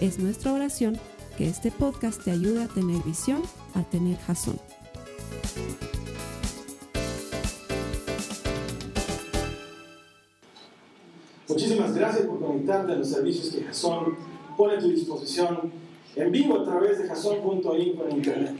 Es nuestra oración que este podcast te ayude a tener visión, a tener jazón. Muchísimas gracias por conectarte a los servicios que Jason pone a tu disposición en vivo a través de jason.info en internet.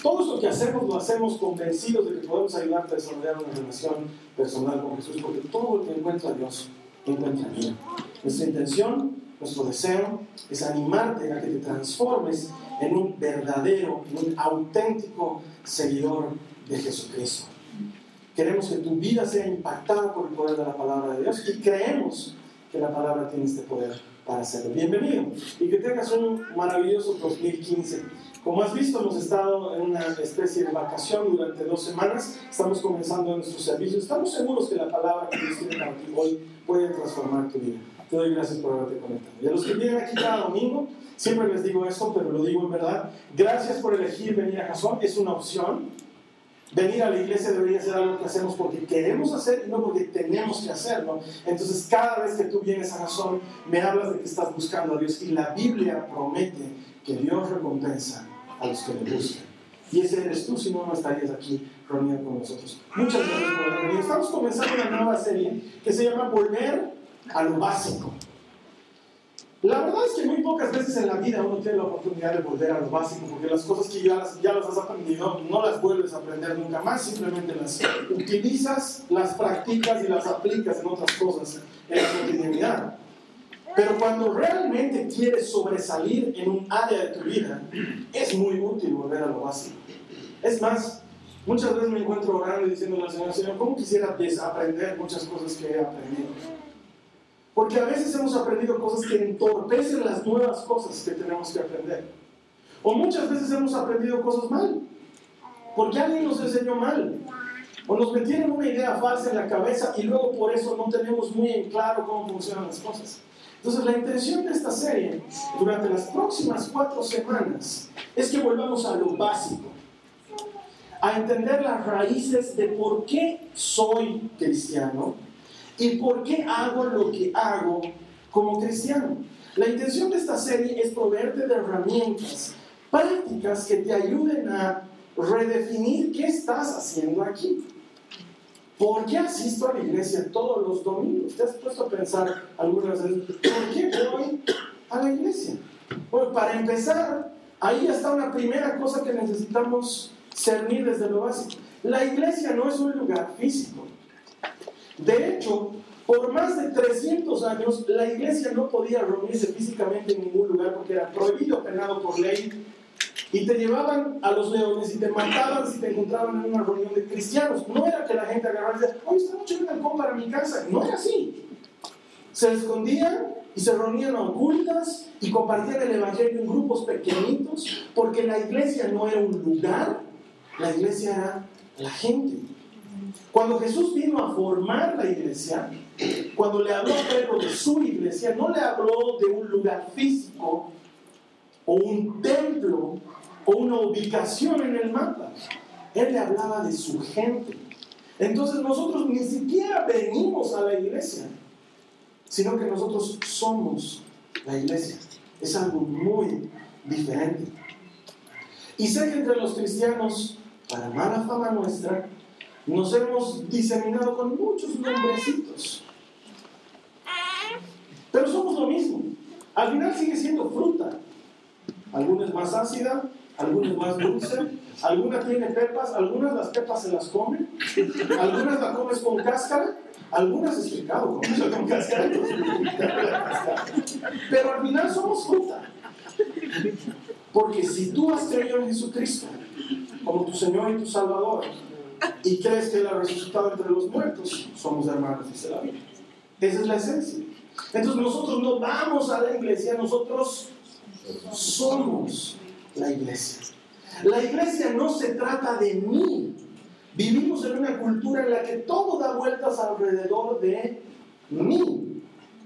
Todo esto que hacemos lo hacemos convencidos de que podemos ayudarte a desarrollar una relación personal con Jesús, porque todo el que encuentra Dios encuentra vida. Nuestra intención, nuestro deseo es animarte a que te transformes en un verdadero, en un auténtico seguidor de Jesucristo. Queremos que tu vida sea impactada por el poder de la palabra de Dios y creemos que la palabra tiene este poder para hacerlo. Bienvenido y que tengas un maravilloso 2015. Como has visto, hemos estado en una especie de vacación durante dos semanas. Estamos comenzando nuestro servicio. Estamos seguros que la palabra que Dios tiene para ti hoy puede transformar tu vida. Te doy gracias por haberte conectado. Y a los que vienen aquí cada domingo, siempre les digo esto, pero lo digo en verdad. Gracias por elegir venir a Jason. Es una opción. Venir a la iglesia debería ser algo que hacemos porque queremos hacer y no porque tenemos que hacerlo. Entonces, cada vez que tú vienes a Jason, me hablas de que estás buscando a Dios y la Biblia promete que Dios recompensa a los que le buscan. Y ese eres tú, si no, no estarías aquí reunido con nosotros. Muchas gracias por haber venido. Estamos comenzando una nueva serie que se llama Volver a lo básico. La verdad es que muy pocas veces en la vida uno tiene la oportunidad de volver a lo básico, porque las cosas que ya las, ya las has aprendido no las vuelves a aprender nunca más, simplemente las utilizas, las practicas y las aplicas en otras cosas en la cotidianidad. Pero cuando realmente quieres sobresalir en un área de tu vida, es muy útil volver a lo básico. Es más, muchas veces me encuentro orando y diciendo al Señor, Señor, ¿cómo quisiera desaprender muchas cosas que he aprendido? Porque a veces hemos aprendido cosas que entorpecen las nuevas cosas que tenemos que aprender. O muchas veces hemos aprendido cosas mal. Porque alguien nos enseñó mal. O nos metieron una idea falsa en la cabeza y luego por eso no tenemos muy en claro cómo funcionan las cosas. Entonces la intención de esta serie durante las próximas cuatro semanas es que volvamos a lo básico, a entender las raíces de por qué soy cristiano y por qué hago lo que hago como cristiano. La intención de esta serie es proveerte de herramientas prácticas que te ayuden a redefinir qué estás haciendo aquí. ¿Por qué asisto a la iglesia todos los domingos? ¿Te has puesto a pensar algunas veces, ¿por qué voy a la iglesia? Bueno, para empezar, ahí está una primera cosa que necesitamos cernir desde lo básico. La iglesia no es un lugar físico. De hecho, por más de 300 años, la iglesia no podía reunirse físicamente en ningún lugar porque era prohibido, penado por ley. Y te llevaban a los leones y te mataban si te encontraban en una reunión de cristianos. No era que la gente agarrara y decía, oye, esta noche un halcón para mi casa. No era así. Se escondían y se reunían a ocultas y compartían el evangelio en grupos pequeñitos porque la iglesia no era un lugar, la iglesia era la gente. Cuando Jesús vino a formar la iglesia, cuando le habló a Pedro de su iglesia, no le habló de un lugar físico o un templo o una ubicación en el mapa. Él le hablaba de su gente. Entonces nosotros ni siquiera venimos a la iglesia, sino que nosotros somos la iglesia. Es algo muy diferente. Y sé que entre los cristianos, para mala fama nuestra, nos hemos diseminado con muchos nombrecitos. Pero somos lo mismo. Al final sigue siendo fruta. Algunas más ácida, algunas más dulce, algunas tiene pepas, algunas las pepas se las comen, algunas las comes con cáscara, algunas es pecado con cáscara. Pero al final somos fruta. Porque si tú has creído en Jesucristo como tu Señor y tu Salvador, y crees que Él ha resucitado entre los muertos, somos hermanos, dice la Biblia. Esa es la esencia. Entonces nosotros no vamos a la iglesia, nosotros Somos la iglesia. La iglesia no se trata de mí. Vivimos en una cultura en la que todo da vueltas alrededor de mí.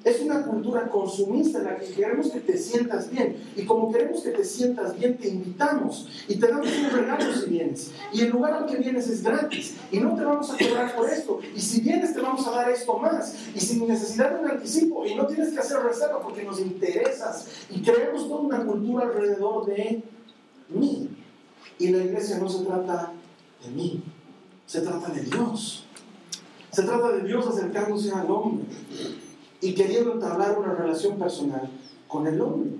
Es una cultura consumista en la que queremos que te sientas bien. Y como queremos que te sientas bien, te invitamos y te damos un regalo si vienes. Y el lugar al que vienes es gratis. Y no te vamos a cobrar por esto. Y si vienes, te vamos a dar esto más. Y sin necesidad de un anticipo. Y no tienes que hacer reserva porque nos interesas. Y creemos toda una cultura alrededor de mí. Y la iglesia no se trata de mí. Se trata de Dios. Se trata de Dios acercándose al hombre y queriendo entablar una relación personal con el hombre.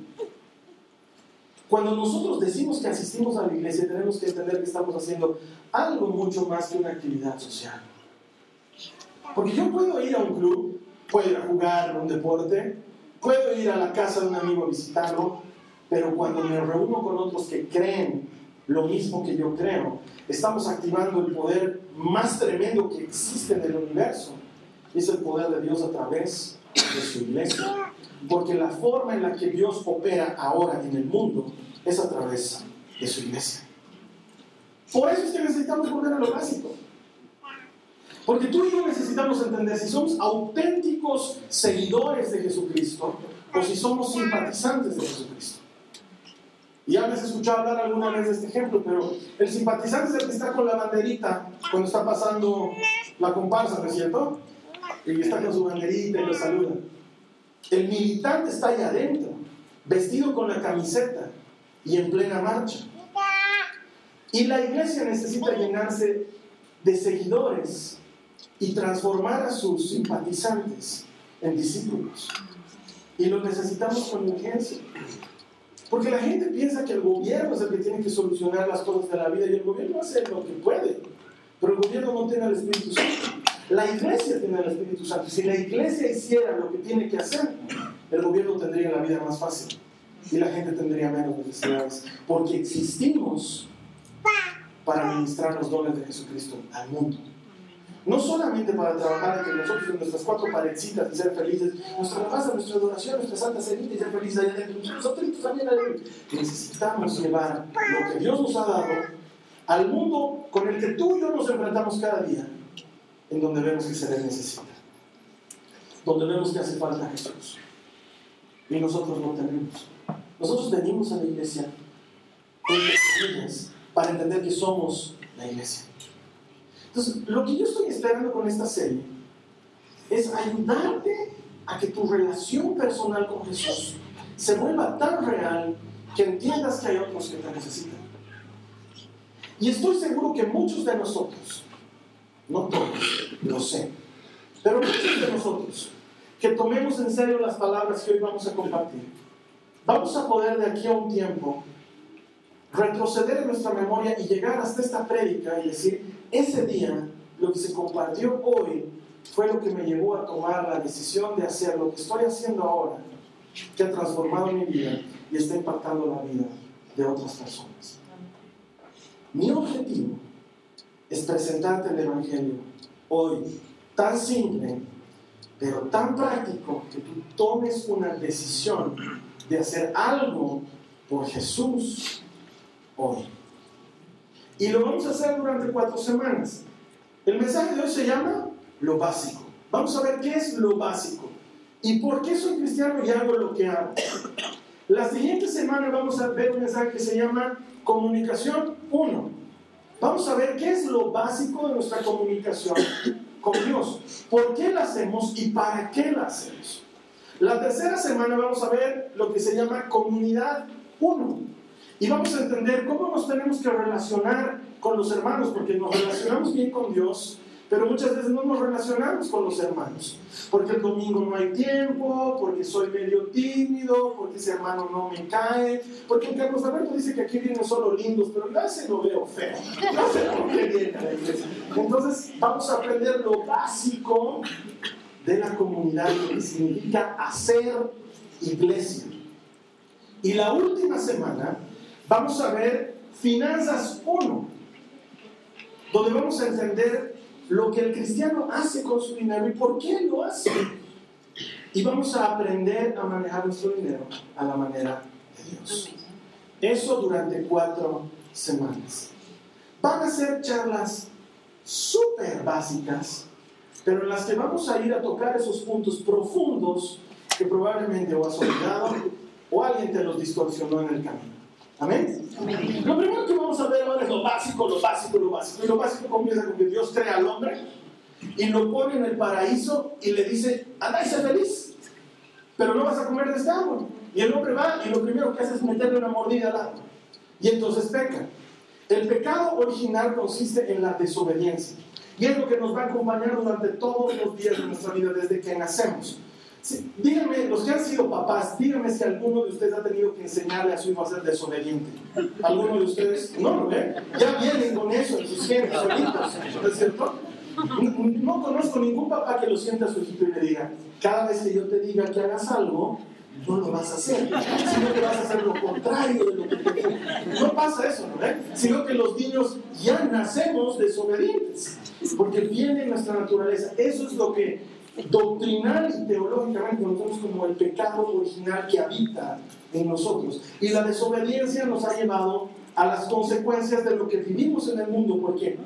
Cuando nosotros decimos que asistimos a la iglesia, tenemos que entender que estamos haciendo algo mucho más que una actividad social. Porque yo puedo ir a un club, puedo ir a jugar un deporte, puedo ir a la casa de un amigo a visitarlo, pero cuando me reúno con otros que creen lo mismo que yo creo, estamos activando el poder más tremendo que existe en el universo. Es el poder de Dios a través de su iglesia. Porque la forma en la que Dios opera ahora en el mundo es a través de su iglesia. Por eso es que necesitamos volver a lo básico. Porque tú y yo necesitamos entender si somos auténticos seguidores de Jesucristo o si somos simpatizantes de Jesucristo. Y ya me has escuchado hablar alguna vez de este ejemplo, pero el simpatizante es el que está con la banderita cuando está pasando la comparsa, ¿no es cierto? Y está con su banderita y lo saluda. El militante está ahí adentro, vestido con la camiseta y en plena marcha. Y la iglesia necesita llenarse de seguidores y transformar a sus simpatizantes en discípulos. Y lo necesitamos con urgencia. Porque la gente piensa que el gobierno es el que tiene que solucionar las cosas de la vida y el gobierno hace lo que puede. Pero el gobierno no tiene el Espíritu Santo. La iglesia tiene el Espíritu Santo. Si la iglesia hiciera lo que tiene que hacer, el gobierno tendría la vida más fácil y la gente tendría menos necesidades. Porque existimos para ministrar los dones de Jesucristo al mundo. No solamente para trabajar entre nosotros en nuestras cuatro paredcitas y ser felices, nuestra casa, nuestra adoración, nuestra santa semilla y ser felices allá adentro. Nosotros también necesitamos llevar lo que Dios nos ha dado al mundo con el que tú y yo nos enfrentamos cada día en donde vemos que se le necesita, donde vemos que hace falta Jesús. Y nosotros no tenemos. Nosotros venimos a la iglesia para entender que somos la iglesia. Entonces, lo que yo estoy esperando con esta serie es ayudarte a que tu relación personal con Jesús se vuelva tan real que entiendas que hay otros que te necesitan. Y estoy seguro que muchos de nosotros no todos, lo sé. Pero muchos de nosotros que tomemos en serio las palabras que hoy vamos a compartir, vamos a poder de aquí a un tiempo retroceder en nuestra memoria y llegar hasta esta prédica y decir, ese día lo que se compartió hoy fue lo que me llevó a tomar la decisión de hacer lo que estoy haciendo ahora, que ha transformado mi vida y está impactando la vida de otras personas. Mi objetivo es presentarte el Evangelio hoy, tan simple, pero tan práctico, que tú tomes una decisión de hacer algo por Jesús hoy. Y lo vamos a hacer durante cuatro semanas. El mensaje de hoy se llama lo básico. Vamos a ver qué es lo básico y por qué soy cristiano y hago lo que hago. La siguiente semana vamos a ver un mensaje que se llama comunicación 1. Vamos a ver qué es lo básico de nuestra comunicación con Dios. ¿Por qué la hacemos y para qué la hacemos? La tercera semana vamos a ver lo que se llama comunidad 1. Y vamos a entender cómo nos tenemos que relacionar con los hermanos, porque nos relacionamos bien con Dios, pero muchas veces no nos relacionamos con los hermanos, porque el domingo no hay tiempo, porque soy medio tímido, porque ese hermano no me cae, porque Carlos Alberto dice que aquí vienen solo lindos, pero yo se lo veo feo. Entonces vamos a aprender lo básico de la comunidad, lo que significa hacer iglesia. Y la última semana vamos a ver Finanzas 1, donde vamos a entender lo que el cristiano hace con su dinero y por qué lo hace. Y vamos a aprender a manejar nuestro dinero a la manera de Dios. Eso durante cuatro semanas. Van a ser charlas súper básicas, pero en las que vamos a ir a tocar esos puntos profundos que probablemente o has olvidado o alguien te los distorsionó en el camino. ¿Amén? Lo primero que vamos a ver ahora es lo básico, lo básico, lo básico. Y lo básico comienza con que Dios crea al hombre y lo pone en el paraíso y le dice, anda y sé feliz, pero no vas a comer de este árbol. Y el hombre va y lo primero que hace es meterle una mordida al árbol. Y entonces peca. El pecado original consiste en la desobediencia. Y es lo que nos va a acompañar durante todos los días de nuestra vida desde que nacemos. Díganme, los que han sido papás, díganme si alguno de ustedes ha tenido que enseñarle a su hijo a ser desobediente. ¿Alguno de ustedes? No. ¿eh? Ya vienen con eso en sus genes solitos, ¿no es cierto? No conozco ningún papá que lo sienta a su hijito y le diga, cada vez que yo te diga que hagas algo, no lo vas a hacer, sino que vas a hacer lo contrario de lo que te digo. No pasa eso, ¿no? Sino que los niños ya nacemos desobedientes, porque viene nuestra naturaleza. Eso es lo que doctrinal y teológicamente conocemos como el pecado original que habita en nosotros. Y la desobediencia nos ha llevado a las consecuencias de lo que vivimos en el mundo. ¿Por qué?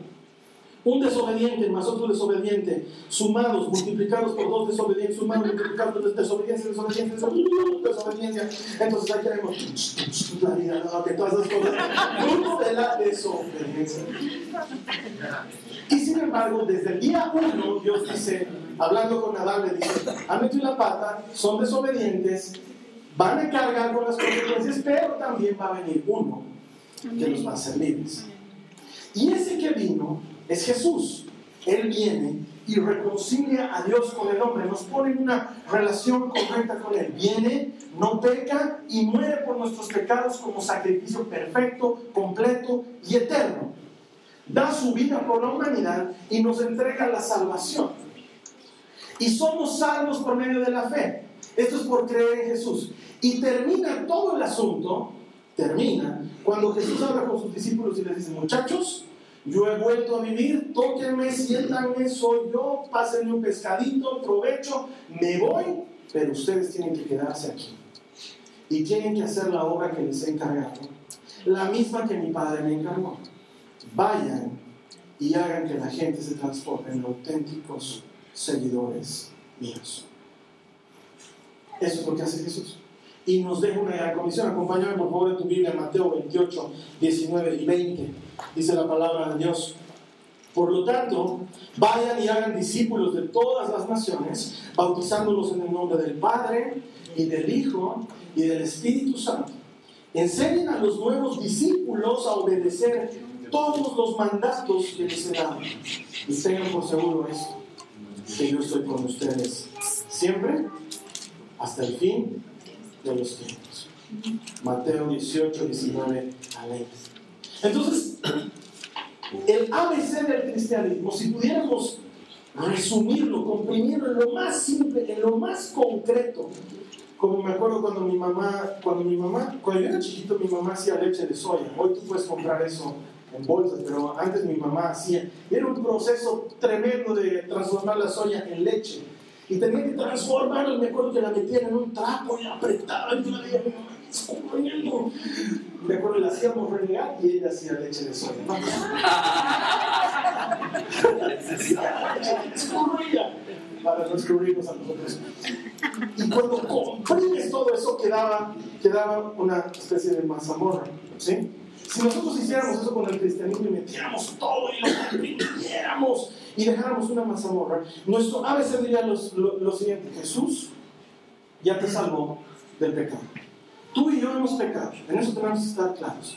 Un desobediente más otro desobediente, sumados, multiplicados por dos desobedientes, sumados, multiplicados por desobediencia, desobediencia, desobediencia. Entonces ahí tenemos la vida, todas esas cosas, de la desobediencia. Y sin embargo, desde el día uno, Dios dice, hablando con Adán, le dice, han metido la pata, son desobedientes, van a cargar con las consecuencias, pero también va a venir uno que los va a hacer libres. Y ese que vino es Jesús. Él viene y reconcilia a Dios con el hombre, nos pone en una relación correcta con Él. Viene, no peca y muere por nuestros pecados como sacrificio perfecto, completo y eterno. Da su vida por la humanidad y nos entrega la salvación. Y somos salvos por medio de la fe. Esto es por creer en Jesús. Y termina todo el asunto, termina, cuando Jesús habla con sus discípulos y les dice, muchachos, yo he vuelto a vivir, tóquenme, siéntanme, soy yo, pásenme un pescadito, provecho, me voy, pero ustedes tienen que quedarse aquí. Y tienen que hacer la obra que les he encargado, la misma que mi padre me encargó. Vayan y hagan que la gente se transforme en auténticos seguidores míos. Eso es lo que hace Jesús. Y nos deja una gran comisión. Acompáñame por favor en tu Biblia, Mateo 28, 19 y 20 dice la palabra de Dios. Por lo tanto, vayan y hagan discípulos de todas las naciones, bautizándolos en el nombre del Padre y del Hijo y del Espíritu Santo. Enseñen a los nuevos discípulos a obedecer todos los mandatos que les he dado. Y tengan por seguro esto, que yo estoy con ustedes siempre hasta el fin de los tiempos. Mateo 18, 19 a 20. Entonces, el ABC del cristianismo, si pudiéramos resumirlo, comprimirlo en lo más simple, en lo más concreto, como me acuerdo cuando mi mamá, cuando mi mamá, cuando yo era chiquito, mi mamá hacía leche de soya. Hoy tú puedes comprar eso en bolsas, pero antes mi mamá hacía. Era un proceso tremendo de transformar la soya en leche. Y tenía que transformarla, me acuerdo que la metían en un trapo y apretaban y yo la veía, escurriendo. Me acuerdo, la hacíamos renegar y ella hacía leche de soya. Escurría para no escurrirnos a nosotros. Y cuando comprimes todo eso, quedaba, quedaba una especie de mazamorra. ¿sí? Si nosotros hiciéramos eso con el cristianismo y metiéramos todo y lo comprimiéramos y dejáramos una mazamorra, nuestro ABC diría lo, lo siguiente: Jesús ya te salvó del pecado. Tú y yo hemos pecado, en eso tenemos que estar claros.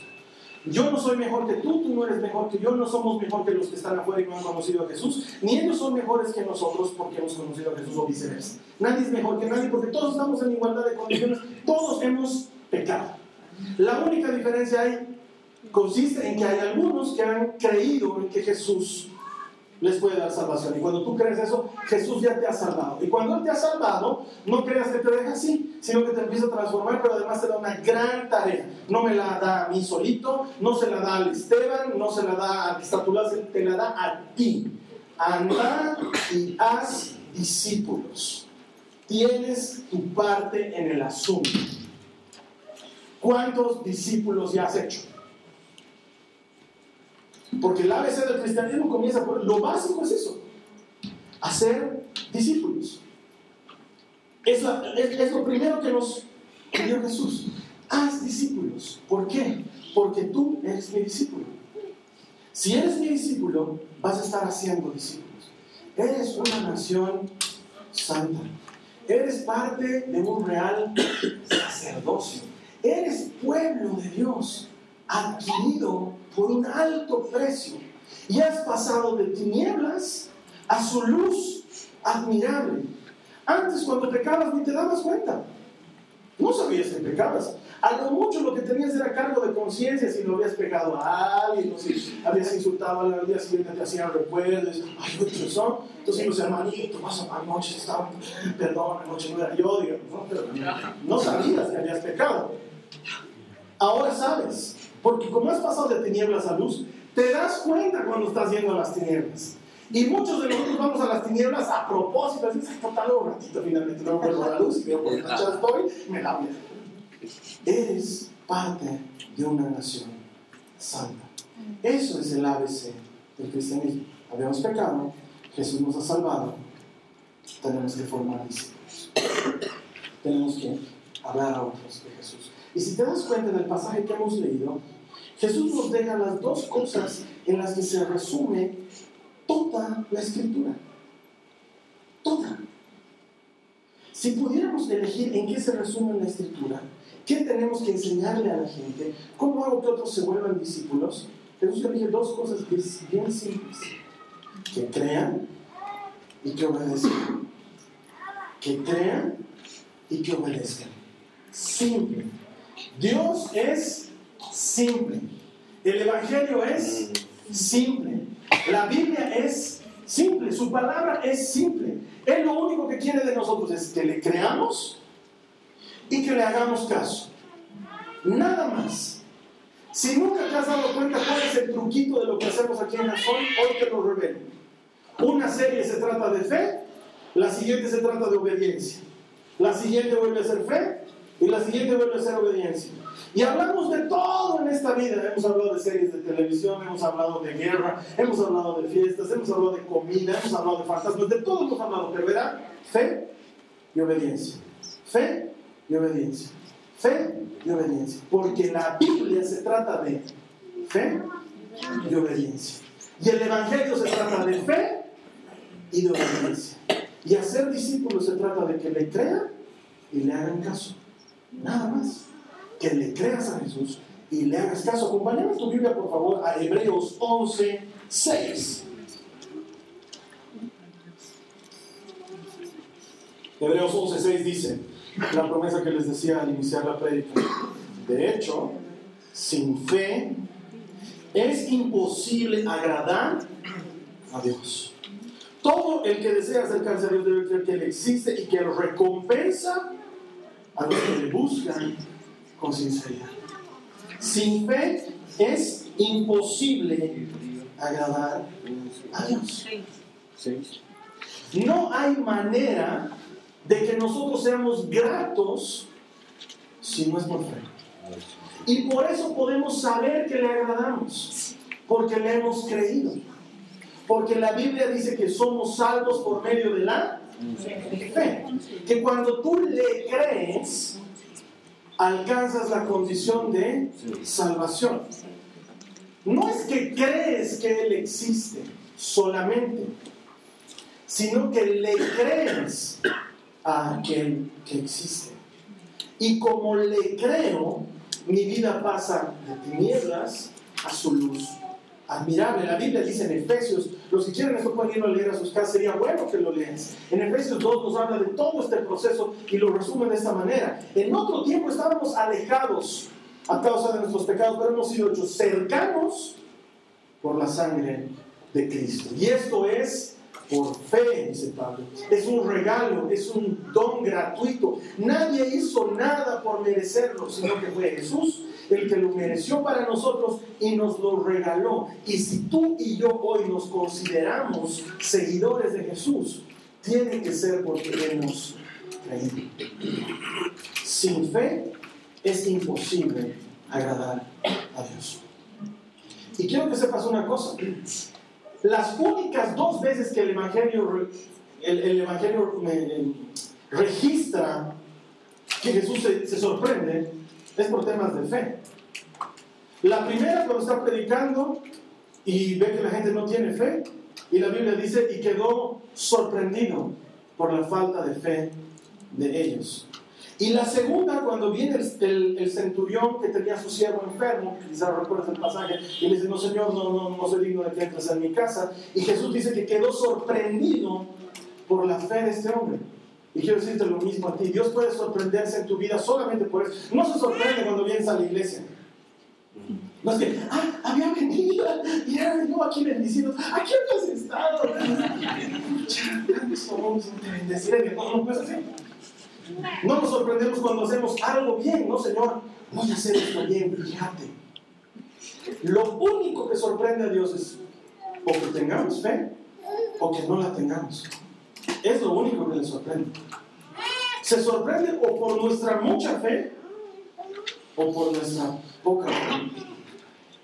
Yo no soy mejor que tú, tú no eres mejor que yo, no somos mejor que los que están afuera y no han conocido a Jesús, ni ellos son mejores que nosotros porque hemos conocido a Jesús o viceversa. Nadie es mejor que nadie porque todos estamos en igualdad de condiciones, todos hemos pecado. La única diferencia ahí consiste en que hay algunos que han creído en que Jesús les puede dar salvación. Y cuando tú crees eso, Jesús ya te ha salvado. Y cuando Él te ha salvado, no creas que te deja así, sino que te empieza a transformar, pero además te da una gran tarea. No me la da a mí solito, no se la da al Esteban, no se la da a Estatulas, te la da a ti. Anda y haz discípulos. Tienes tu parte en el asunto. ¿Cuántos discípulos ya has hecho? Porque el ABC del cristianismo comienza por lo básico es eso, hacer discípulos. Es, es lo primero que nos pidió Jesús. Haz discípulos. ¿Por qué? Porque tú eres mi discípulo. Si eres mi discípulo, vas a estar haciendo discípulos. Eres una nación santa. Eres parte de un real sacerdocio. Eres pueblo de Dios, adquirido por un alto precio. Y has pasado de tinieblas a su luz admirable. Antes cuando pecabas ni te dabas cuenta. No sabías que pecabas. A lo mucho lo que tenías era cargo de conciencia si lo habías pegado a alguien, si habías insultado al día siguiente te hacían recuerdos, ay, muchos son. Entonces los hermanitos, a anoche estaba, perdón, anoche no era yo, digamos, no sabías que habías pecado. Ahora sabes, porque como has pasado de tinieblas a luz, te das cuenta cuando estás yendo a las tinieblas. Y muchos de nosotros vamos a las tinieblas a propósito, así, total, un ratito finalmente, no vuelvo a la luz y veo por qué estoy, me la Eres parte de una nación santa. Eso es el ABC del cristianismo. Habíamos pecado, Jesús nos ha salvado, tenemos que formar discípulos. tenemos que hablar a otros de Jesús. Y si te das cuenta en el pasaje que hemos leído, Jesús nos deja las dos cosas en las que se resume toda la escritura. Toda. Si pudiéramos elegir en qué se resume la escritura, qué tenemos que enseñarle a la gente, cómo hago que otros se vuelvan discípulos, Jesús elige dos cosas bien simples. Que crean y que obedezcan. Que crean y que obedezcan. Simple. Dios es simple. El Evangelio es simple. La Biblia es simple. Su palabra es simple. Él lo único que quiere de nosotros es que le creamos y que le hagamos caso. Nada más. Si nunca te has dado cuenta cuál es el truquito de lo que hacemos aquí en la zona, hoy te lo revelo. Una serie se trata de fe, la siguiente se trata de obediencia. La siguiente vuelve a ser fe y la siguiente vuelve a ser obediencia. Y hablamos de todo en esta vida. Hemos hablado de series de televisión, hemos hablado de guerra, hemos hablado de fiestas, hemos hablado de comida, hemos hablado de fantasmas, de todo hemos hablado. Pero verá, fe y obediencia. Fe y obediencia. Fe y obediencia. Porque la Biblia se trata de fe y obediencia. Y el Evangelio se trata de fe y de obediencia. Y hacer discípulos se trata de que le crean y le hagan caso. Nada más. Que le creas a Jesús y le hagas caso. Acompáñame tu Biblia, por favor, a Hebreos 11, 6. Hebreos 11, 6 dice la promesa que les decía al iniciar la prédica. De hecho, sin fe es imposible agradar a Dios. Todo el que desea acercarse a Dios debe creer que Él existe y que Él recompensa a los que le buscan con sinceridad. Sin fe es imposible agradar a Dios. No hay manera de que nosotros seamos gratos si no es por fe. Y por eso podemos saber que le agradamos, porque le hemos creído. Porque la Biblia dice que somos salvos por medio de la Que cuando tú le crees, alcanzas la condición de salvación. No es que crees que Él existe solamente, sino que le crees a aquel que existe. Y como le creo, mi vida pasa de tinieblas a su luz admirable. La Biblia dice en Efesios, los que quieren esto pueden ir a leer a sus casas, sería bueno que lo leas. En Efesios 2 nos habla de todo este proceso y lo resume de esta manera. En otro tiempo estábamos alejados a causa de nuestros pecados, pero hemos sido hechos cercanos por la sangre de Cristo. Y esto es por fe, dice Pablo. Es un regalo, es un don gratuito. Nadie hizo nada por merecerlo, sino que fue Jesús el que lo mereció para nosotros y nos lo regaló. Y si tú y yo hoy nos consideramos seguidores de Jesús, tiene que ser porque hemos creído. Sin fe es imposible agradar a Dios. Y quiero que sepas una cosa. Las únicas dos veces que el Evangelio, el, evangelio registra que Jesús se sorprende es por temas de fe. La primera cuando está predicando y ve que la gente no tiene fe, y la Biblia dice, y quedó sorprendido por la falta de fe de ellos. Y la segunda, cuando viene el, centurión que tenía a su siervo enfermo, quizás recuerdas el pasaje, y le dice, no señor, no, no, no soy digno de que entres en mi casa. Y Jesús dice que quedó sorprendido por la fe de este hombre. Y quiero decirte lo mismo a ti, Dios puede sorprenderse en tu vida solamente por eso. No se sorprende cuando vienes a la iglesia. No es que, ah, había venido y era yo aquí bendicido. Aquí has estado. No. No nos sorprendemos cuando hacemos algo bien, no, Señor. Voy a hacer esto bien, fíjate. Lo único que sorprende a Dios es o que tengamos fe o que no la tengamos. Es lo único que le sorprende. Se sorprende o por nuestra mucha fe o por nuestra poca fe.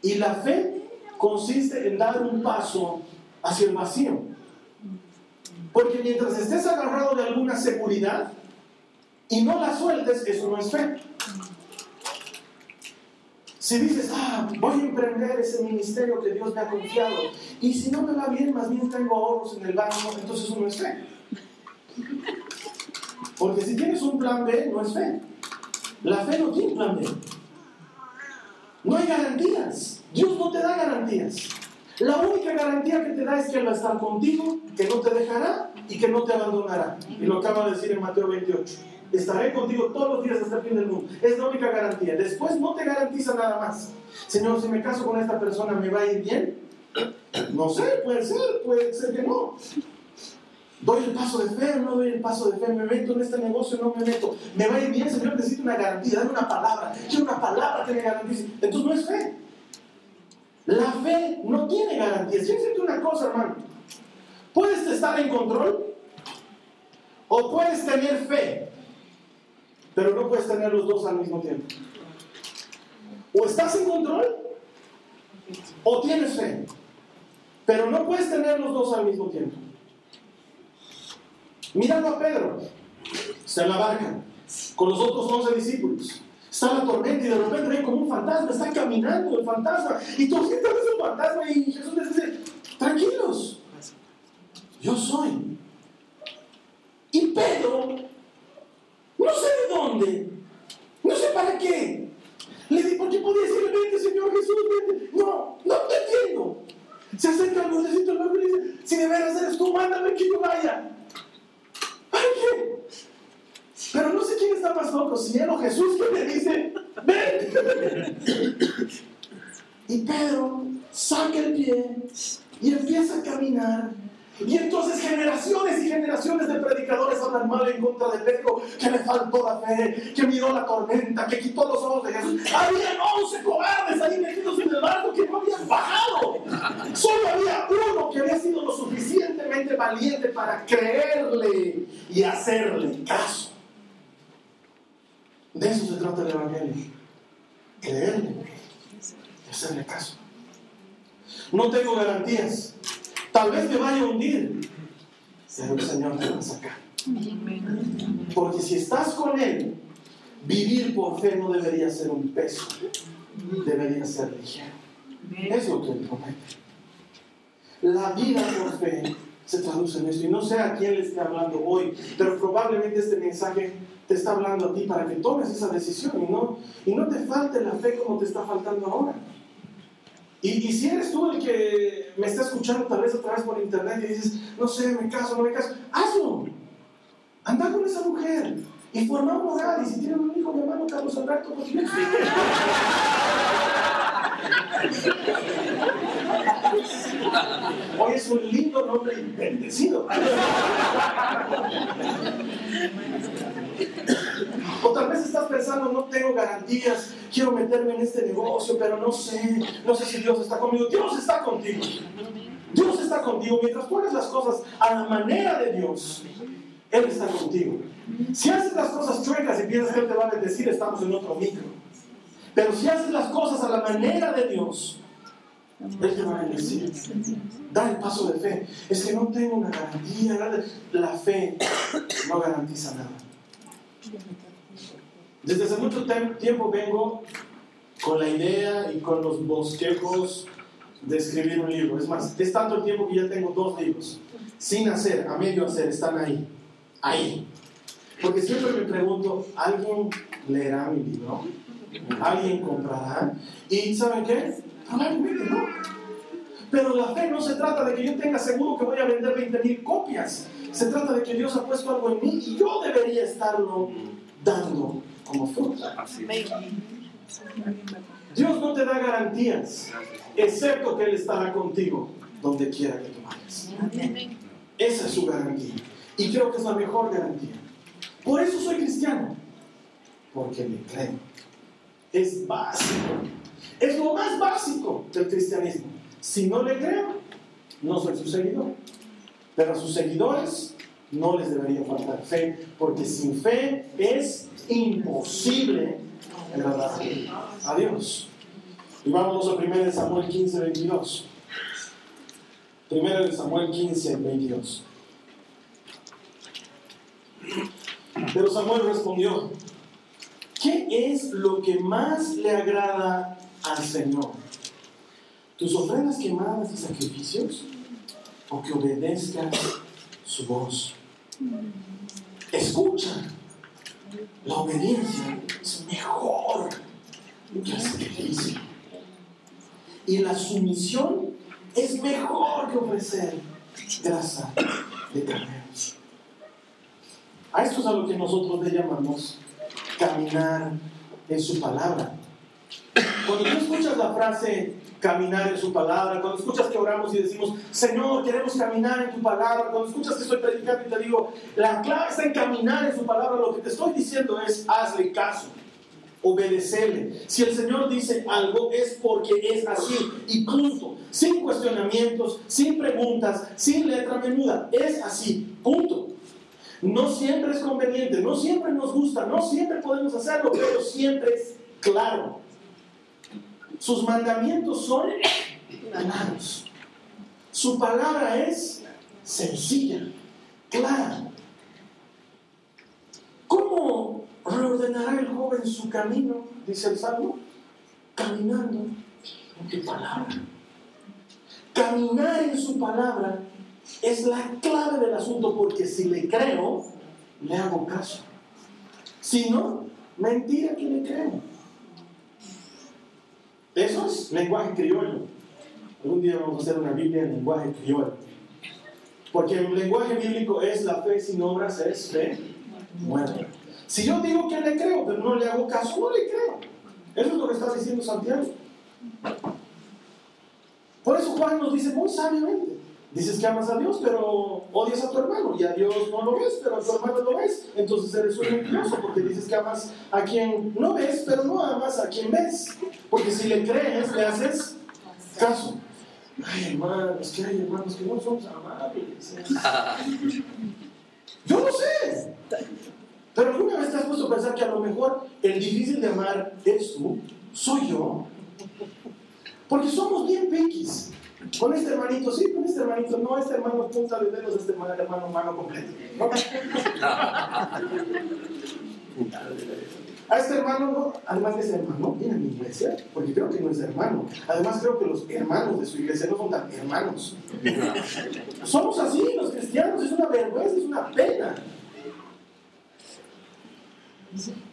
Y la fe consiste en dar un paso hacia el vacío. Porque mientras estés agarrado de alguna seguridad y no la sueltes, eso no es fe. Si dices, ah, voy a emprender ese ministerio que Dios me ha confiado, y si no me va bien, más bien tengo ahorros en el banco, entonces eso no es fe. Porque si tienes un plan B, no es fe. La fe no tiene plan B. No hay garantías. Dios no te da garantías. La única garantía que te da es que Él va a estar contigo, que no te dejará y que no te abandonará. Y lo acaba de decir en Mateo 28. Estaré contigo todos los días hasta el fin del mundo. Es la única garantía. Después no te garantiza nada más. Señor, si me caso con esta persona, ¿me va a ir bien? No sé, puede ser, puede ser que no. ¿Doy el paso de fe no doy el paso de fe? ¿Me meto en este negocio no me meto? ¿Me va a ir bien, Señor? Necesito una garantía, dame una palabra. Quiero una palabra que me garantice. Entonces no es fe. La fe no tiene garantías. Quiero decirte una cosa, hermano. Puedes estar en control o puedes tener fe, pero no puedes tener los dos al mismo tiempo. O estás en control o tienes fe, pero no puedes tener los dos al mismo tiempo. Mirando a Pedro, está en la barca, con los otros once discípulos. Está la tormenta y de repente ve como un fantasma, está caminando el fantasma. Y tú sientes ese fantasma y Jesús les dice, tranquilos, yo soy. Y Pedro, no sé de dónde, no sé para qué. Le dije, ¿por qué podía decirle, vente Señor Jesús, vente? No, no te entiendo. Se acerca al bordecito del y dice, si de veras tú, mándame que yo vaya. Pero no sé quién está más loco, si él o Jesús que le dice, ven. Y Pedro saca el pie y empieza a caminar. Y entonces generaciones y generaciones de predicadores hablan mal en contra de Pedro, que le faltó la fe, que miró la tormenta, que quitó los ojos de Jesús. Había 11 cobardes ahí metidos en el barco que no habían bajado. Solo había uno que había sido lo suficientemente valiente para creerle y hacerle caso. De eso se trata el Evangelio. Creerle y hacerle caso. No tengo garantías. Tal vez me vaya a hundir, pero el Señor te va a sacar. Porque si estás con Él, vivir por fe no debería ser un peso, debería ser ligero. Es lo que Él promete. La vida por fe se traduce en esto. Y no sé a quién le esté hablando hoy, pero probablemente este mensaje te está hablando a ti para que tomes esa decisión y no, y no te falte la fe como te está faltando ahora. Y, y, si eres tú el que me está escuchando tal vez otra vez por internet y dices, no sé, me caso, no me caso, hazlo. Anda con esa mujer y forma un hogar. Y si tienen un hijo, mi hermano Carlos Alberto, pues Hoy es un lindo nombre y bendecido. O tal vez estás pensando, no tengo garantías, quiero meterme en este negocio, pero no sé, no sé si Dios está conmigo. Dios está contigo. Dios está contigo. Mientras hagas las cosas a la manera de Dios, Él está contigo. Si haces las cosas chuecas y piensas que Él te va a bendecir, estamos en otro micro. Pero si haces las cosas a la manera de Dios, Él te va a bendecir. Da el paso de fe. Es que no tengo una garantía. La fe no garantiza nada. Desde hace mucho tiempo vengo con la idea y con los bosquejos de escribir un libro. Es más, es tanto el tiempo que ya tengo dos libros. Sin hacer, a medio hacer, están ahí. Ahí. Porque siempre me pregunto, ¿alguien leerá mi libro? ¿Alguien comprará? ¿Y saben qué? Probablemente no. Pero la fe no se trata de que yo tenga seguro que voy a vender 20.000 copias. Se trata de que Dios ha puesto algo en mí y yo debería estarlo dando como fruta. Dios no te da garantías, excepto que Él estará contigo donde quiera que tú vayas. Esa es su garantía. Y creo que es la mejor garantía. Por eso soy cristiano. Porque me creo. Es básico. Es lo más básico del cristianismo. Si no le creo, no soy su seguidor. Pero a sus seguidores no les debería faltar fe, porque sin fe es imposible agradar a Dios. Y vamos a 1 Samuel 15, 22. 1 Samuel 15, 22. Pero Samuel respondió, ¿qué es lo que más le agrada al Señor? ¿Tus ofrendas quemadas y sacrificios? ¿O que obedezcas su voz? Escucha, la obediencia es mejor que el sacrificio. Y la sumisión es mejor que ofrecer grasa de carneros. A esto es a lo que nosotros le llamamos caminar en su palabra. Cuando tú escuchas la frase caminar en su palabra, cuando escuchas que oramos y decimos, Señor, queremos caminar en tu palabra, cuando escuchas que estoy predicando y te digo, la clave está en caminar en su palabra, lo que te estoy diciendo es, hazle caso, obedecele. Si el Señor dice algo es porque es así y punto, sin cuestionamientos, sin preguntas, sin letra menuda, es así, punto. No siempre es conveniente, no siempre nos gusta, no siempre podemos hacerlo, pero siempre es claro. Sus mandamientos son claros. Su palabra es sencilla, clara. ¿Cómo reordenará el joven su camino? Dice el Salmo. Caminando en tu palabra. Caminar en su palabra es la clave del asunto porque si le creo, le hago caso. Si no, mentira que le creo. Eso es lenguaje criollo. Algún día vamos a hacer una Biblia en lenguaje criollo. Porque el lenguaje bíblico es la fe sin obras, es fe muerta. Si yo digo que le creo, pero no le hago caso, no le creo. Eso es lo que está diciendo Santiago. Por eso Juan nos dice muy sabiamente, Dices que amas a Dios, pero odias a tu hermano. Y a Dios no lo ves, pero a tu hermano lo ves. Entonces eres un mentiroso porque dices que amas a quien no ves, pero no amas a quien ves. Porque si le crees, le haces caso. Ay, hermano, es que hay hermanos que no somos amables. Yo lo sé. Pero alguna vez te has puesto a pensar que a lo mejor el difícil de amar eres tú, soy yo. Porque somos bien pequis. Con este hermanito sí, con este hermanito no, este hermano punta de dedos, este hermano mano completo. A este hermano no, además de ese hermano, viene a mi iglesia, porque creo que no es hermano. Además creo que los hermanos de su iglesia no son tan hermanos. Somos así, los cristianos, es una vergüenza, es una pena.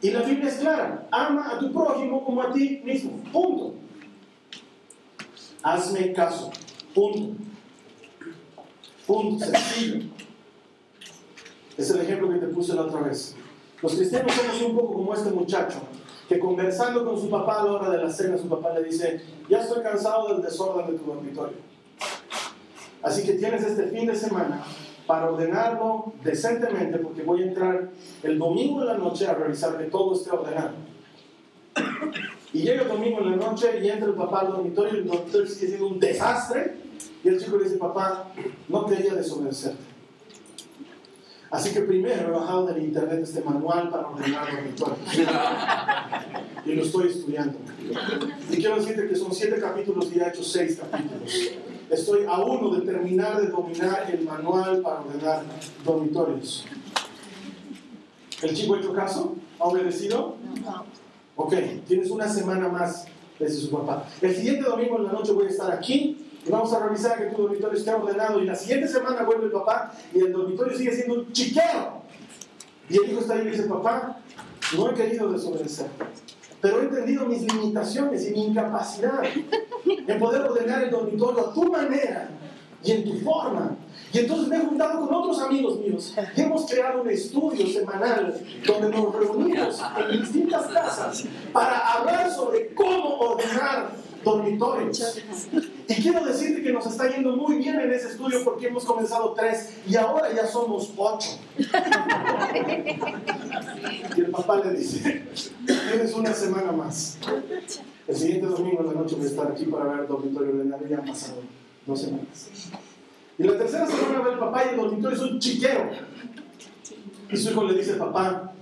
Y la Biblia es clara, ama a tu prójimo como a ti mismo, punto. Hazme caso. Punto. Punto. Sencillo. Es el ejemplo que te puse la otra vez. Los cristianos somos un poco como este muchacho, que conversando con su papá a la hora de la cena, su papá le dice, ya estoy cansado del desorden de tu dormitorio. Así que tienes este fin de semana para ordenarlo decentemente, porque voy a entrar el domingo en la noche a revisar que todo esté ordenado. Y llega el domingo en la noche y entra el papá al dormitorio y el dormitorio sigue siendo un desastre. Y el chico le dice, papá, no quería desobedecerte. Así que primero he bajado del internet este manual para ordenar dormitorios. y lo estoy estudiando. Y quiero decirte que son siete capítulos y he hecho seis capítulos. Estoy a uno de terminar de dominar el manual para ordenar dormitorios. ¿El chico ha hecho caso? ¿Ha obedecido? No. Ok, tienes una semana más, dice su papá. El siguiente domingo en la noche voy a estar aquí y vamos a revisar que tu dormitorio esté ordenado. Y la siguiente semana vuelve el papá y el dormitorio sigue siendo un chiquero. Y el hijo está ahí y dice, papá, no he querido desobedecer. Pero he entendido mis limitaciones y mi incapacidad en poder ordenar el dormitorio a tu manera y en tu forma. Y entonces me he juntado con otros amigos míos y hemos creado un estudio semanal donde nos reunimos en distintas casas para hablar sobre cómo ordenar dormitorios. Y quiero decirte que nos está yendo muy bien en ese estudio porque hemos comenzado tres y ahora ya somos ocho. Y el papá le dice, tienes una semana más. El siguiente domingo en la noche voy a estar aquí para ver el dormitorio de y ya han pasado dos semanas. Y la tercera semana ve el papá y el dormitorio es un chiquero. Y su hijo le dice, papá,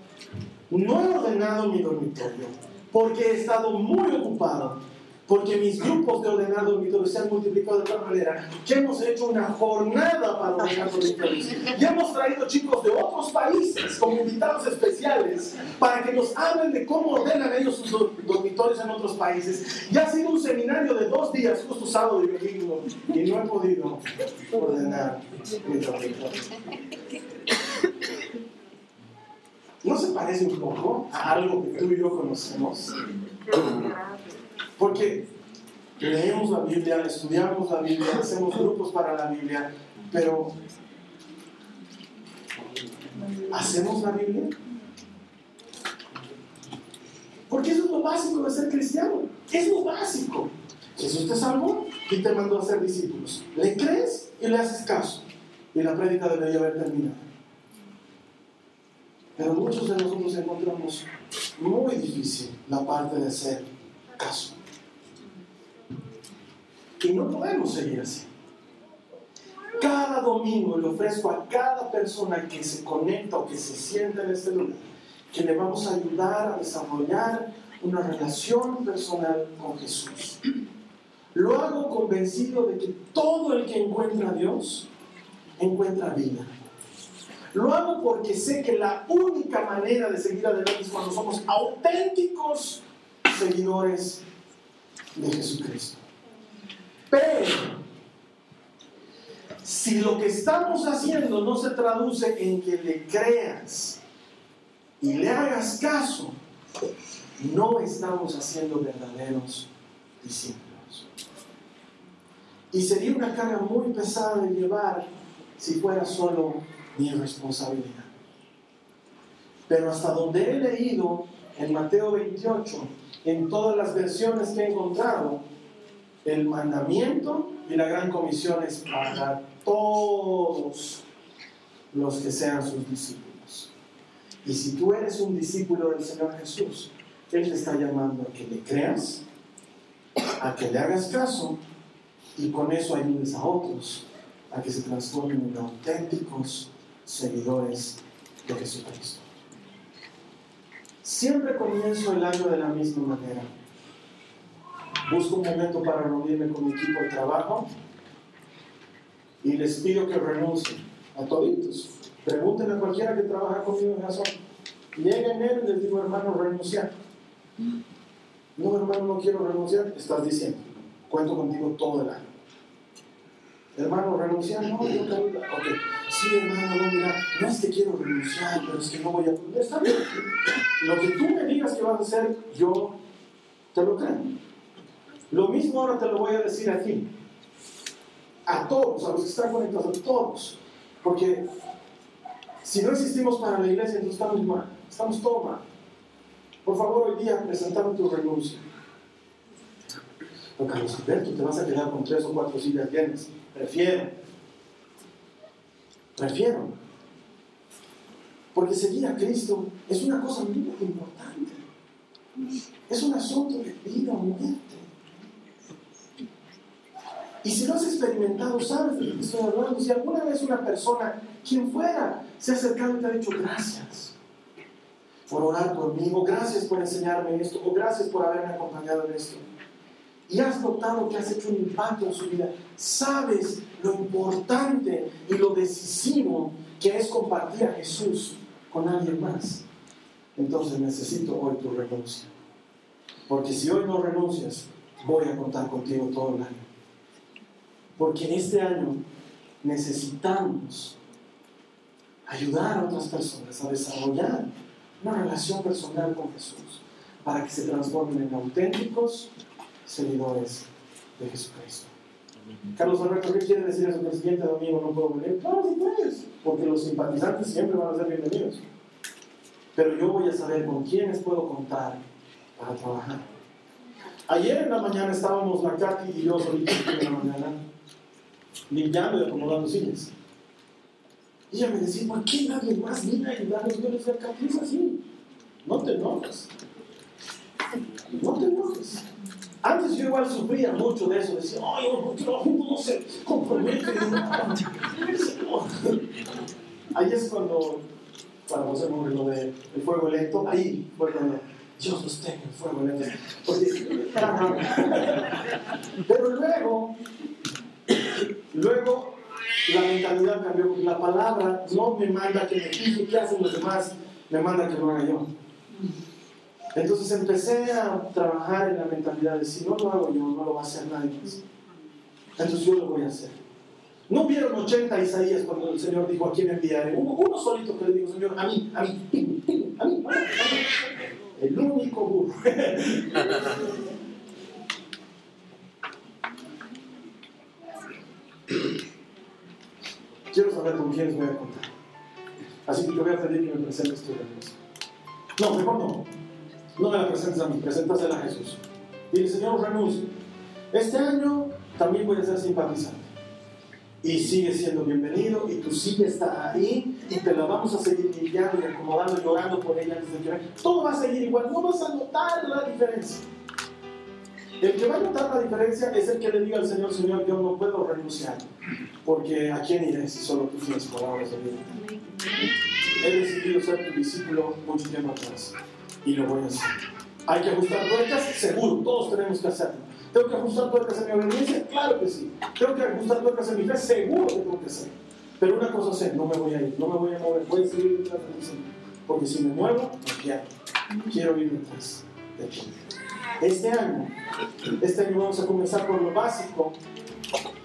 no he ordenado mi dormitorio porque he estado muy ocupado porque mis grupos de ordenar dormitorios se han multiplicado de tal manera que hemos hecho una jornada para ordenar dormitorios. Y hemos traído chicos de otros países como invitados especiales para que nos hablen de cómo ordenan ellos sus dormitorios en otros países. Y ha sido un seminario de dos días, justo sábado y domingo, y no he podido ordenar mi dormitorio. ¿No se parece un poco a algo que tú y yo conocemos? Porque leemos la Biblia, estudiamos la Biblia, hacemos grupos para la Biblia, pero ¿hacemos la Biblia? Porque eso es lo básico de ser cristiano. Es lo básico. Jesús te salvó y te mandó a ser discípulos. Le crees y le haces caso. Y la prédica debería haber terminado. Pero muchos de nosotros encontramos muy difícil la parte de hacer caso. Y no podemos seguir así. Cada domingo le ofrezco a cada persona que se conecta o que se sienta en este lugar que le vamos a ayudar a desarrollar una relación personal con Jesús. Lo hago convencido de que todo el que encuentra a Dios encuentra vida. Lo hago porque sé que la única manera de seguir adelante es cuando somos auténticos seguidores de Jesucristo. Pero, si lo que estamos haciendo no se traduce en que le creas y le hagas caso, no estamos haciendo verdaderos discípulos. Y sería una carga muy pesada de llevar si fuera solo mi responsabilidad. Pero hasta donde he leído en Mateo 28, en todas las versiones que he encontrado, el mandamiento y la gran comisión es para todos los que sean sus discípulos. Y si tú eres un discípulo del Señor Jesús, Él te está llamando a que le creas, a que le hagas caso y con eso ayudes a otros a que se transformen en auténticos seguidores de Jesucristo. Siempre comienzo el año de la misma manera busco un momento para reunirme con mi equipo de trabajo y les pido que renuncien a toditos. Pregúntenle a cualquiera que trabaja conmigo en razón. Lleguen él y les digo, hermano, renunciar. No, hermano, no quiero renunciar. Estás diciendo, cuento contigo todo el año. Hermano, renunciar, no, yo te Ok, sí, hermano, no, mira, no es que quiero renunciar, pero es que no voy a. Está bien. Lo que tú me digas que vas a hacer, yo te lo creo. Lo mismo ahora te lo voy a decir aquí. A todos, a los que están conectados, a todos. Porque si no existimos para la iglesia, entonces estamos mal. Estamos todos mal. Por favor, hoy día presentame tu renuncia. No, Carlos Alberto, te vas a quedar con tres o cuatro sillas llenas. Prefiero. Prefiero. Porque seguir a Cristo es una cosa muy importante. Es un asunto de vida o muerte. Y si lo has experimentado, sabes lo que estoy hablando. Si alguna vez una persona quien fuera, se ha acercado y te ha dicho gracias por orar por mí, o gracias por enseñarme esto, o gracias por haberme acompañado en esto. Y has notado que has hecho un impacto en su vida. Sabes lo importante y lo decisivo que es compartir a Jesús con alguien más. Entonces necesito hoy tu renuncia. Porque si hoy no renuncias, voy a contar contigo todo el año. Porque este año necesitamos ayudar a otras personas a desarrollar una relación personal con Jesús para que se transformen en auténticos seguidores de Jesucristo. Carlos Alberto, ¿qué quiere decir eso? Que el siguiente domingo no puedo venir. Claro, sí puedes, porque los simpatizantes siempre van a ser bienvenidos. Pero yo voy a saber con quiénes puedo contar para trabajar. Ayer en la mañana estábamos, la Katy y yo solitos en la mañana, limpiando y acomodando sillas. Y ella me decía, ¿por qué nadie más viene a ayudarnos? Yo le decía, es así. No te enojes. No te enojes. Antes yo igual sufría mucho de eso, decía, ay, no, trabajo no se compromete. Ahí es cuando, cuando hacemos lo de fuego lento, ahí fue cuando Dios los tenga el fuego lento. pero luego, luego la mentalidad cambió, la palabra no me manda que me fije qué hacen los demás, me manda que lo haga yo. Entonces empecé a trabajar en la mentalidad de si no lo hago yo, no lo va a hacer nadie más. Entonces yo lo voy a hacer. No vieron 80 Isaías cuando el Señor dijo a quién enviaré. Uno, uno solito que le dijo, Señor, a mí, a mí, a mí, a mí. El único burro. Quiero saber con quiénes voy a contar. Así que te voy a pedir que me presentes tu renuncia. No, mejor no. No me la presentes a mí, preséntasela a Jesús. Dile, Señor, renuncio. Este año también voy a ser simpatizante. Y sigue siendo bienvenido y tu silla está ahí y te la vamos a seguir limpiando y acomodando y orando por ella antes de que Todo va a seguir igual, no vas a notar la diferencia. El que va a notar la diferencia es el que le diga al Señor, Señor, yo no puedo renunciar, porque ¿a quién iré si solo tú tienes palabras de vida? He decidido ser tu discípulo mucho tiempo atrás y lo voy a hacer. Hay que ajustar tuercas, seguro, todos tenemos que hacerlo. ¿Tengo que ajustar tuercas en mi obediencia? Claro que sí. ¿Tengo que ajustar tuercas en mi fe? Seguro que tengo que hacerlo. Pero una cosa sé, no me voy a ir, no me voy a mover, voy seguir detrás del Señor. Porque si me muevo, me pierdo. Quiero ir detrás de ti. Este año, este año vamos a comenzar por lo básico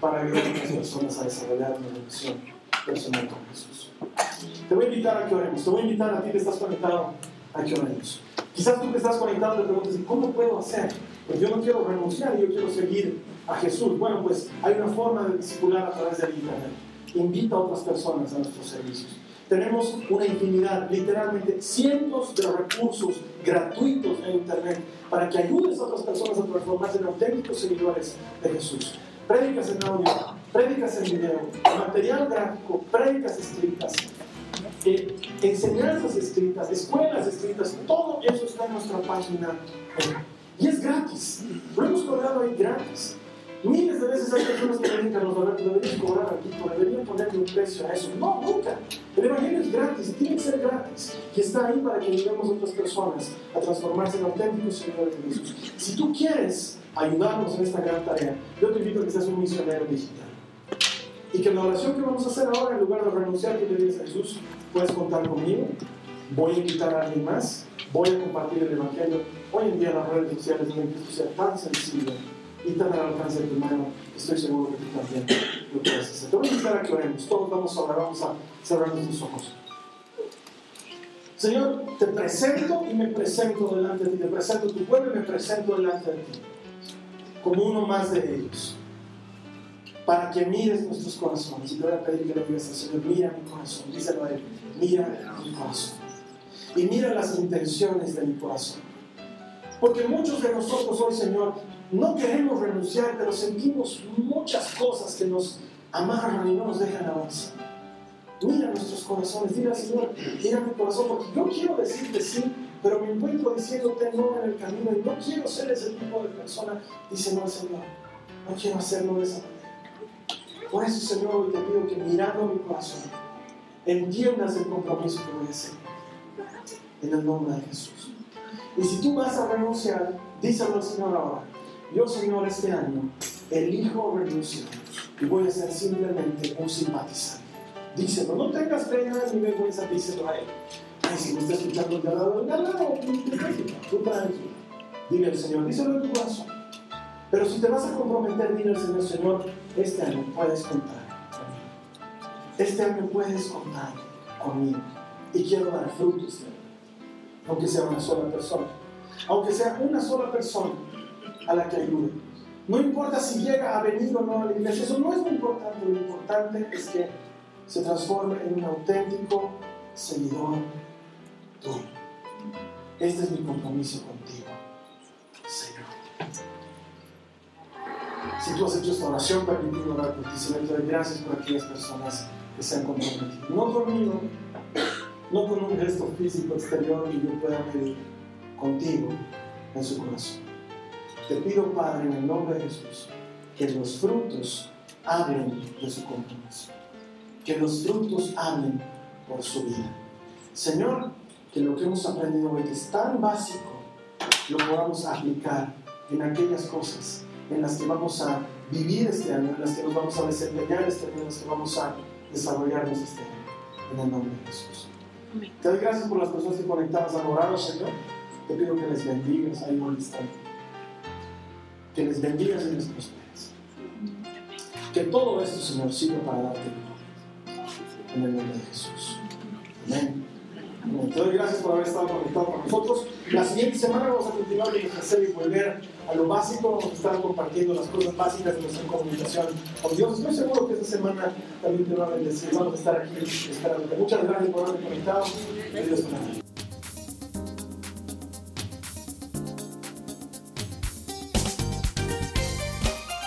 para ayudar a las personas a desarrollar una relación personal con Jesús. Te voy a invitar a que oremos, te voy a invitar a ti que estás conectado a que oremos. Quizás tú que estás conectado te preguntas, ¿cómo puedo hacer? Pues yo no quiero renunciar, yo quiero seguir a Jesús. Bueno, pues hay una forma de discipular a través del Internet. Invita a otras personas a nuestros servicios. Tenemos una infinidad, literalmente cientos de recursos gratuitos en Internet para que ayudes a otras personas a transformarse en auténticos seguidores de Jesús. Prédicas en audio, prédicas en video, material gráfico, prédicas escritas, eh, enseñanzas escritas, escuelas escritas, todo eso está en nuestra página. Y es gratis. Lo hemos cobrado ahí gratis. Miles de veces hay personas que me dicen, los deberías cobrar aquí, deberían ponerle un precio a eso. No, nunca. El Evangelio es gratis, tiene que ser gratis. Y está ahí para que ayudemos a otras personas a transformarse en auténticos seguidores de Jesús. Si tú quieres ayudarnos en esta gran tarea, yo te invito a que seas un misionero digital. Y que la oración que vamos a hacer ahora, en lugar de renunciar, que le digas a Jesús, puedes contar conmigo, voy a invitar a alguien más, voy a compartir el Evangelio. Hoy en día las redes sociales no que sea tan sencillo y tan al alcance de tu mano, estoy seguro que tú también lo puedes hacer. Te voy a invitar a que oremos, todos vamos a orar, vamos a cerrar nuestros ojos. Señor, te presento y me presento delante de ti, te presento tu pueblo y me presento delante de ti, como uno más de ellos para que mires nuestros corazones. Y te voy a pedir que le digas al Señor, mira mi corazón, díselo a Él, mira mi corazón. Y mira las intenciones de mi corazón. Porque muchos de nosotros hoy, Señor, no queremos renunciar, pero sentimos muchas cosas que nos amarran y no nos dejan avanzar. Mira nuestros corazones, dile al Señor, mira mi corazón, porque yo quiero decirte sí, pero me encuentro diciéndote no en el camino y no quiero ser ese tipo de persona. Dice, no, Señor, no quiero hacerlo de esa manera. Por eso, Señor, hoy te pido que mirando mi corazón, entiendas el compromiso que voy a hacer. En el nombre de Jesús. Y si tú vas a renunciar, díselo al Señor ahora. Yo, Señor, este año elijo renunciar y voy a ser simplemente un simpatizante. Díselo, no tengas pena ni vergüenza, díselo a Él. Ay, si me está escuchando lado, de lado, tú tranquilo. Dile al Señor, díselo en tu corazón. Pero si te vas a comprometer, dile al Señor, Señor, este año puedes contar conmigo. Este año puedes contar conmigo. Y quiero dar frutos este aunque sea una sola persona. Aunque sea una sola persona a la que ayude. No importa si llega a venir o no a la iglesia, eso no es lo importante. Lo importante es que se transforme en un auténtico seguidor tuyo. Este es mi compromiso contigo, Señor. Si tú has hecho esta oración, permíteme orar por ti, Señor. Te doy gracias por aquellas personas que se han comprometido. No conmigo, no con un gesto físico exterior que yo pueda pedir contigo en su corazón. Te pido, Padre, en el nombre de Jesús, que los frutos hablen de su compromiso. Que los frutos hablen por su vida. Señor, que lo que hemos aprendido hoy, que es tan básico, lo podamos aplicar en aquellas cosas en las que vamos a vivir este año, en las que nos vamos a desempeñar este año, en las que vamos a desarrollarnos este año. En el nombre de Jesús. Te doy gracias por las personas que conectadas a orar, Señor. Te pido que les bendigas ahí donde están. Que les bendigas y les prosperes. Que todo esto, Señor, sirva para darte gloria. En el nombre de Jesús. Amén. Te doy gracias por haber estado conectado con nosotros. La siguiente semana vamos a continuar con nuestra serie y volver a lo básico. Vamos a estar compartiendo las cosas básicas de nuestra comunicación con Dios. Estoy seguro que esta semana también te va a bendecir. Vamos a estar aquí. Muchas gracias por haber conectado. Dios